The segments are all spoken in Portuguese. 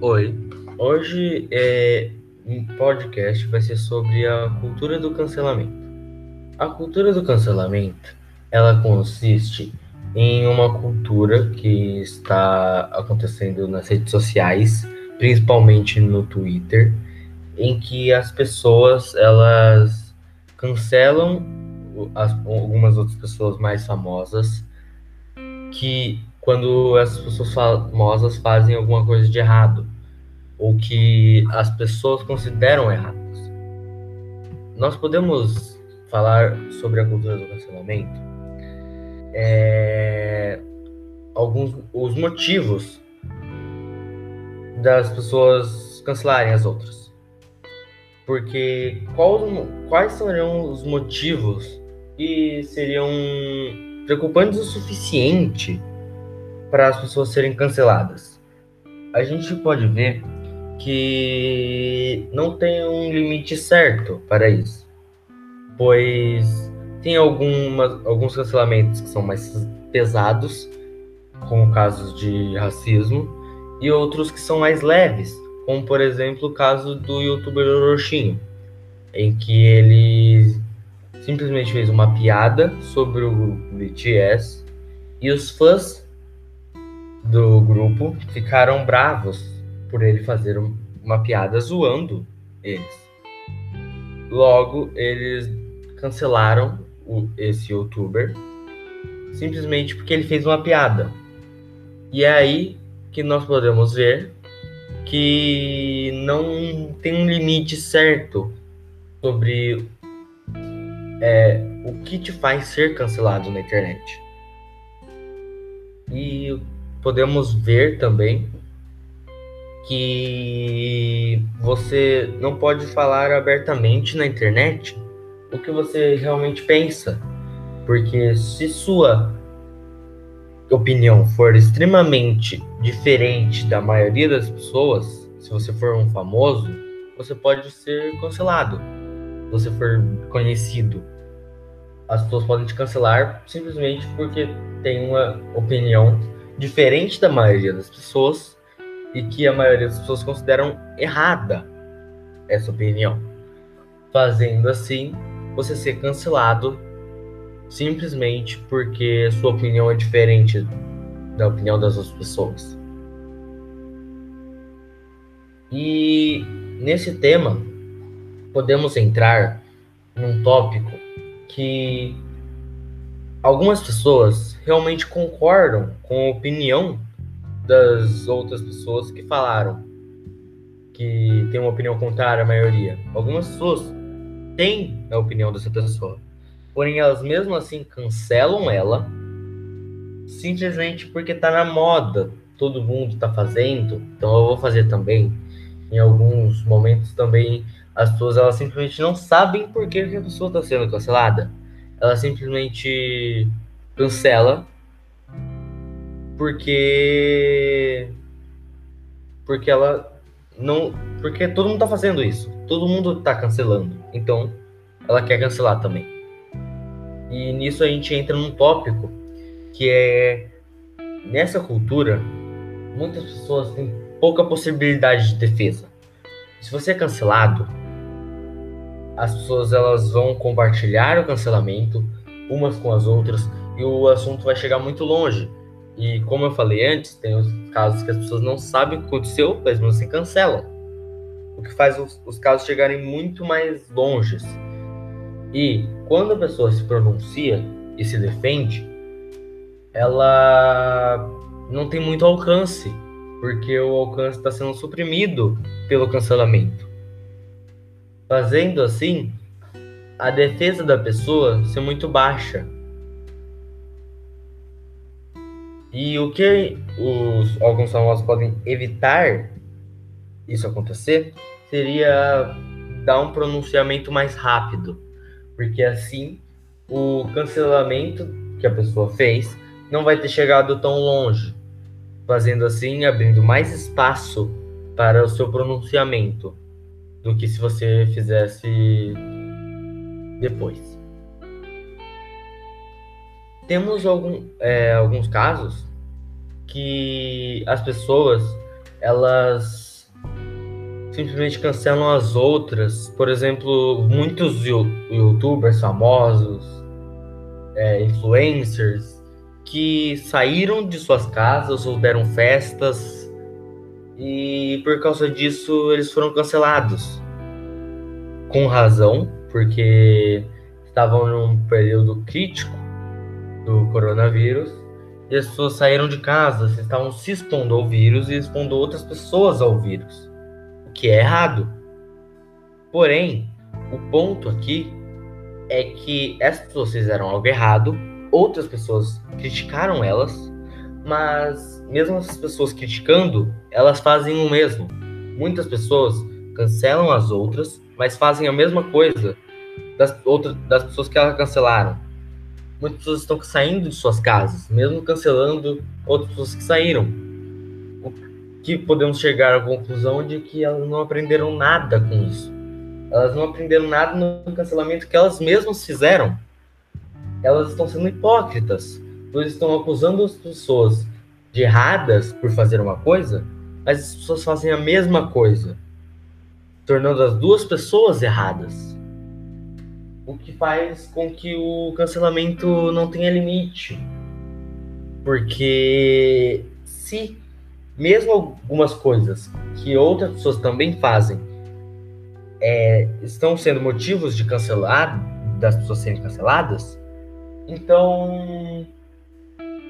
Oi, hoje é, um podcast vai ser sobre a cultura do cancelamento. A cultura do cancelamento, ela consiste em uma cultura que está acontecendo nas redes sociais, principalmente no Twitter, em que as pessoas elas cancelam as, algumas outras pessoas mais famosas que quando as pessoas famosas fazem alguma coisa de errado ou que as pessoas consideram errados. Nós podemos falar sobre a cultura do cancelamento, é, alguns os motivos das pessoas cancelarem as outras. Porque qual, quais seriam os motivos que seriam preocupantes o suficiente para as pessoas serem canceladas? A gente pode ver que não tem um limite certo para isso, pois tem algumas, alguns cancelamentos que são mais pesados, como casos de racismo, e outros que são mais leves, como por exemplo o caso do youtuber Orochinho, em que ele simplesmente fez uma piada sobre o grupo BTS e os fãs do grupo ficaram bravos por ele fazer uma piada zoando eles. Logo, eles cancelaram o, esse youtuber simplesmente porque ele fez uma piada. E é aí que nós podemos ver que não tem um limite certo sobre é, o que te faz ser cancelado na internet. E podemos ver também que você não pode falar abertamente na internet o que você realmente pensa. Porque se sua opinião for extremamente diferente da maioria das pessoas, se você for um famoso, você pode ser cancelado. Se você for conhecido, as pessoas podem te cancelar simplesmente porque tem uma opinião diferente da maioria das pessoas e que a maioria das pessoas consideram errada essa opinião. Fazendo assim, você ser cancelado simplesmente porque sua opinião é diferente da opinião das outras pessoas. E nesse tema, podemos entrar num tópico que algumas pessoas realmente concordam com a opinião das outras pessoas que falaram que tem uma opinião contrária à maioria. Algumas pessoas têm a opinião dessa pessoa, porém elas mesmo assim cancelam ela simplesmente porque tá na moda, todo mundo tá fazendo, então eu vou fazer também. Em alguns momentos também as pessoas elas simplesmente não sabem por que a pessoa está sendo cancelada. Ela simplesmente cancela porque porque ela não porque todo mundo tá fazendo isso. Todo mundo tá cancelando. Então ela quer cancelar também. E nisso a gente entra num tópico que é nessa cultura muitas pessoas têm pouca possibilidade de defesa. Se você é cancelado as pessoas elas vão compartilhar o cancelamento umas com as outras e o assunto vai chegar muito longe e como eu falei antes, tem os casos que as pessoas não sabem o que aconteceu, mas não se cancelam. O que faz os, os casos chegarem muito mais longe. E quando a pessoa se pronuncia e se defende, ela não tem muito alcance, porque o alcance está sendo suprimido pelo cancelamento. Fazendo assim, a defesa da pessoa ser muito baixa E o que os órgãos famosos podem evitar isso acontecer seria dar um pronunciamento mais rápido, porque assim o cancelamento que a pessoa fez não vai ter chegado tão longe, fazendo assim abrindo mais espaço para o seu pronunciamento do que se você fizesse depois. Temos algum, é, alguns casos que as pessoas elas simplesmente cancelam as outras. Por exemplo, muitos youtubers famosos, é, influencers, que saíram de suas casas ou deram festas e por causa disso eles foram cancelados. Com razão, porque estavam num período crítico do coronavírus e as pessoas saíram de casa, estavam se expondo ao vírus e expondo outras pessoas ao vírus, o que é errado. Porém, o ponto aqui é que essas pessoas fizeram algo errado, outras pessoas criticaram elas, mas mesmo essas pessoas criticando, elas fazem o mesmo. Muitas pessoas cancelam as outras, mas fazem a mesma coisa das, outras, das pessoas que elas cancelaram muitas pessoas estão saindo de suas casas, mesmo cancelando outras pessoas que saíram. O que podemos chegar à conclusão de que elas não aprenderam nada com isso. Elas não aprenderam nada no cancelamento que elas mesmas fizeram. Elas estão sendo hipócritas, pois estão acusando as pessoas de erradas por fazer uma coisa, mas as pessoas fazem a mesma coisa, tornando as duas pessoas erradas o que faz com que o cancelamento não tenha limite. Porque se mesmo algumas coisas que outras pessoas também fazem é, estão sendo motivos de cancelar, das pessoas serem canceladas, então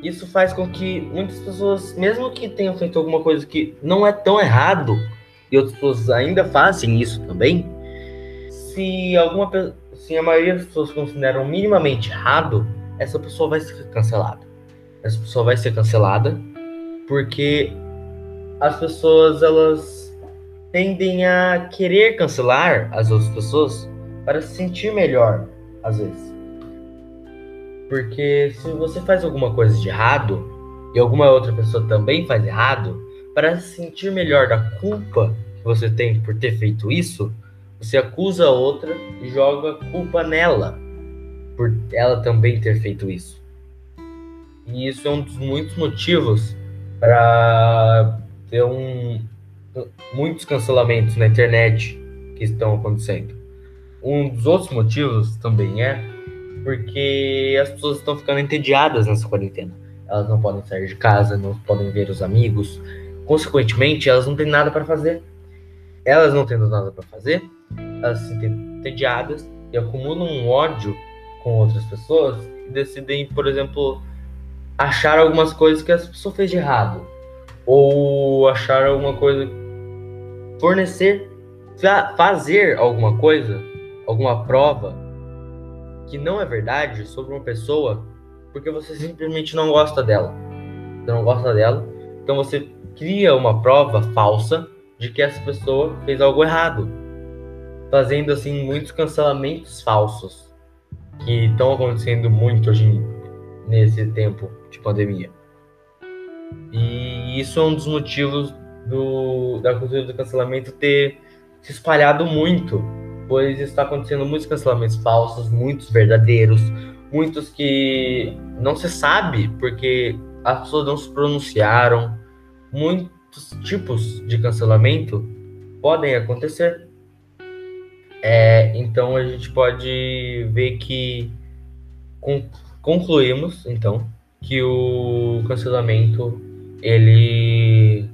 isso faz com que muitas pessoas, mesmo que tenham feito alguma coisa que não é tão errado, e outras pessoas ainda fazem isso também, se alguma se a maioria das pessoas consideram minimamente errado, essa pessoa vai ser cancelada. Essa pessoa vai ser cancelada porque as pessoas elas tendem a querer cancelar as outras pessoas para se sentir melhor, às vezes. Porque se você faz alguma coisa de errado e alguma outra pessoa também faz errado, para se sentir melhor da culpa que você tem por ter feito isso, você acusa a outra e joga culpa nela por ela também ter feito isso. E isso é um dos muitos motivos para ter um, muitos cancelamentos na internet que estão acontecendo. Um dos outros motivos também é porque as pessoas estão ficando entediadas nessa quarentena. Elas não podem sair de casa, não podem ver os amigos. Consequentemente, elas não têm nada para fazer. Elas não tendo nada para fazer, elas se sentem entediadas e acumulam um ódio com outras pessoas e decidem, por exemplo, achar algumas coisas que essa pessoa fez de errado. Ou achar alguma coisa. Fornecer, fazer alguma coisa, alguma prova que não é verdade sobre uma pessoa porque você simplesmente não gosta dela. Você não gosta dela, então você cria uma prova falsa de que essa pessoa fez algo errado fazendo assim muitos cancelamentos falsos que estão acontecendo muito hoje nesse tempo de pandemia. E isso é um dos motivos do, da cultura do cancelamento ter se espalhado muito, pois está acontecendo muitos cancelamentos falsos, muitos verdadeiros, muitos que não se sabe porque as pessoas não se pronunciaram. Muitos tipos de cancelamento podem acontecer é, então a gente pode ver que concluímos então que o cancelamento ele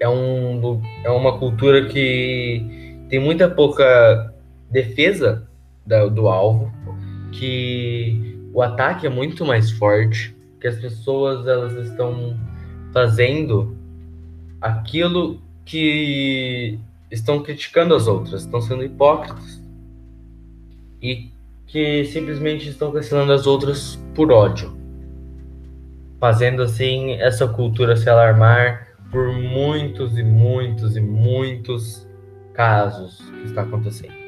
é, um, é uma cultura que tem muita pouca defesa da, do alvo, que o ataque é muito mais forte, que as pessoas elas estão fazendo aquilo que estão criticando as outras, estão sendo hipócritas e que simplesmente estão cancelando as outras por ódio, fazendo assim essa cultura se alarmar por muitos e muitos e muitos casos que está acontecendo.